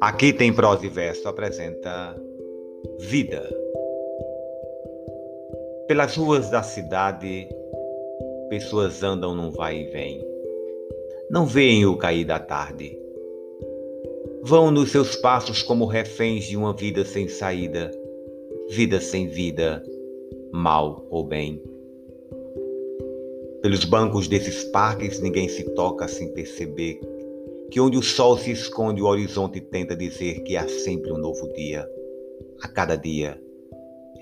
Aqui tem prosa e verso apresenta Vida. Pelas ruas da cidade, pessoas andam num vai e vem. Não veem o cair da tarde. Vão nos seus passos como reféns de uma vida sem saída, vida sem vida, mal ou bem. Pelos bancos desses parques ninguém se toca sem perceber que onde o sol se esconde, o horizonte tenta dizer que há sempre um novo dia, a cada dia,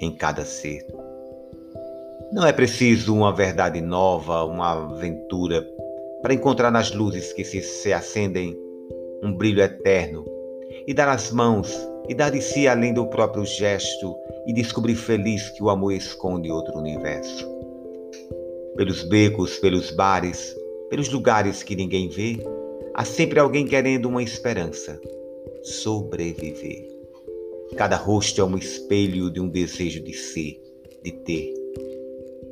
em cada ser. Não é preciso uma verdade nova, uma aventura, para encontrar nas luzes que se, se acendem um brilho eterno e dar as mãos e dar de si além do próprio gesto e descobrir feliz que o amor esconde outro universo. Pelos becos, pelos bares, pelos lugares que ninguém vê, Há sempre alguém querendo uma esperança, sobreviver. Cada rosto é um espelho de um desejo de ser, de ter.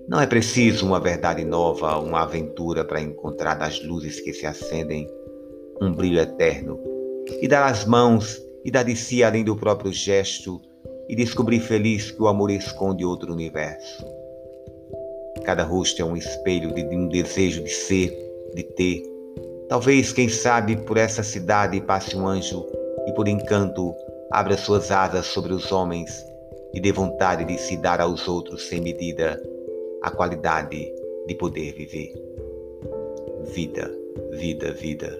Não é preciso uma verdade nova, uma aventura para encontrar das luzes que se acendem um brilho eterno e dar as mãos e dar de si além do próprio gesto e descobrir feliz que o amor esconde outro universo. Cada rosto é um espelho de um desejo de ser, de ter Talvez, quem sabe, por essa cidade passe um anjo e por encanto abra suas asas sobre os homens e dê vontade de se dar aos outros sem medida a qualidade de poder viver. Vida, vida, vida,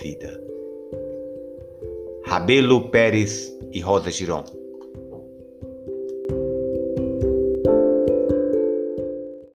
vida. Rabelo Pérez e Rosa Giron.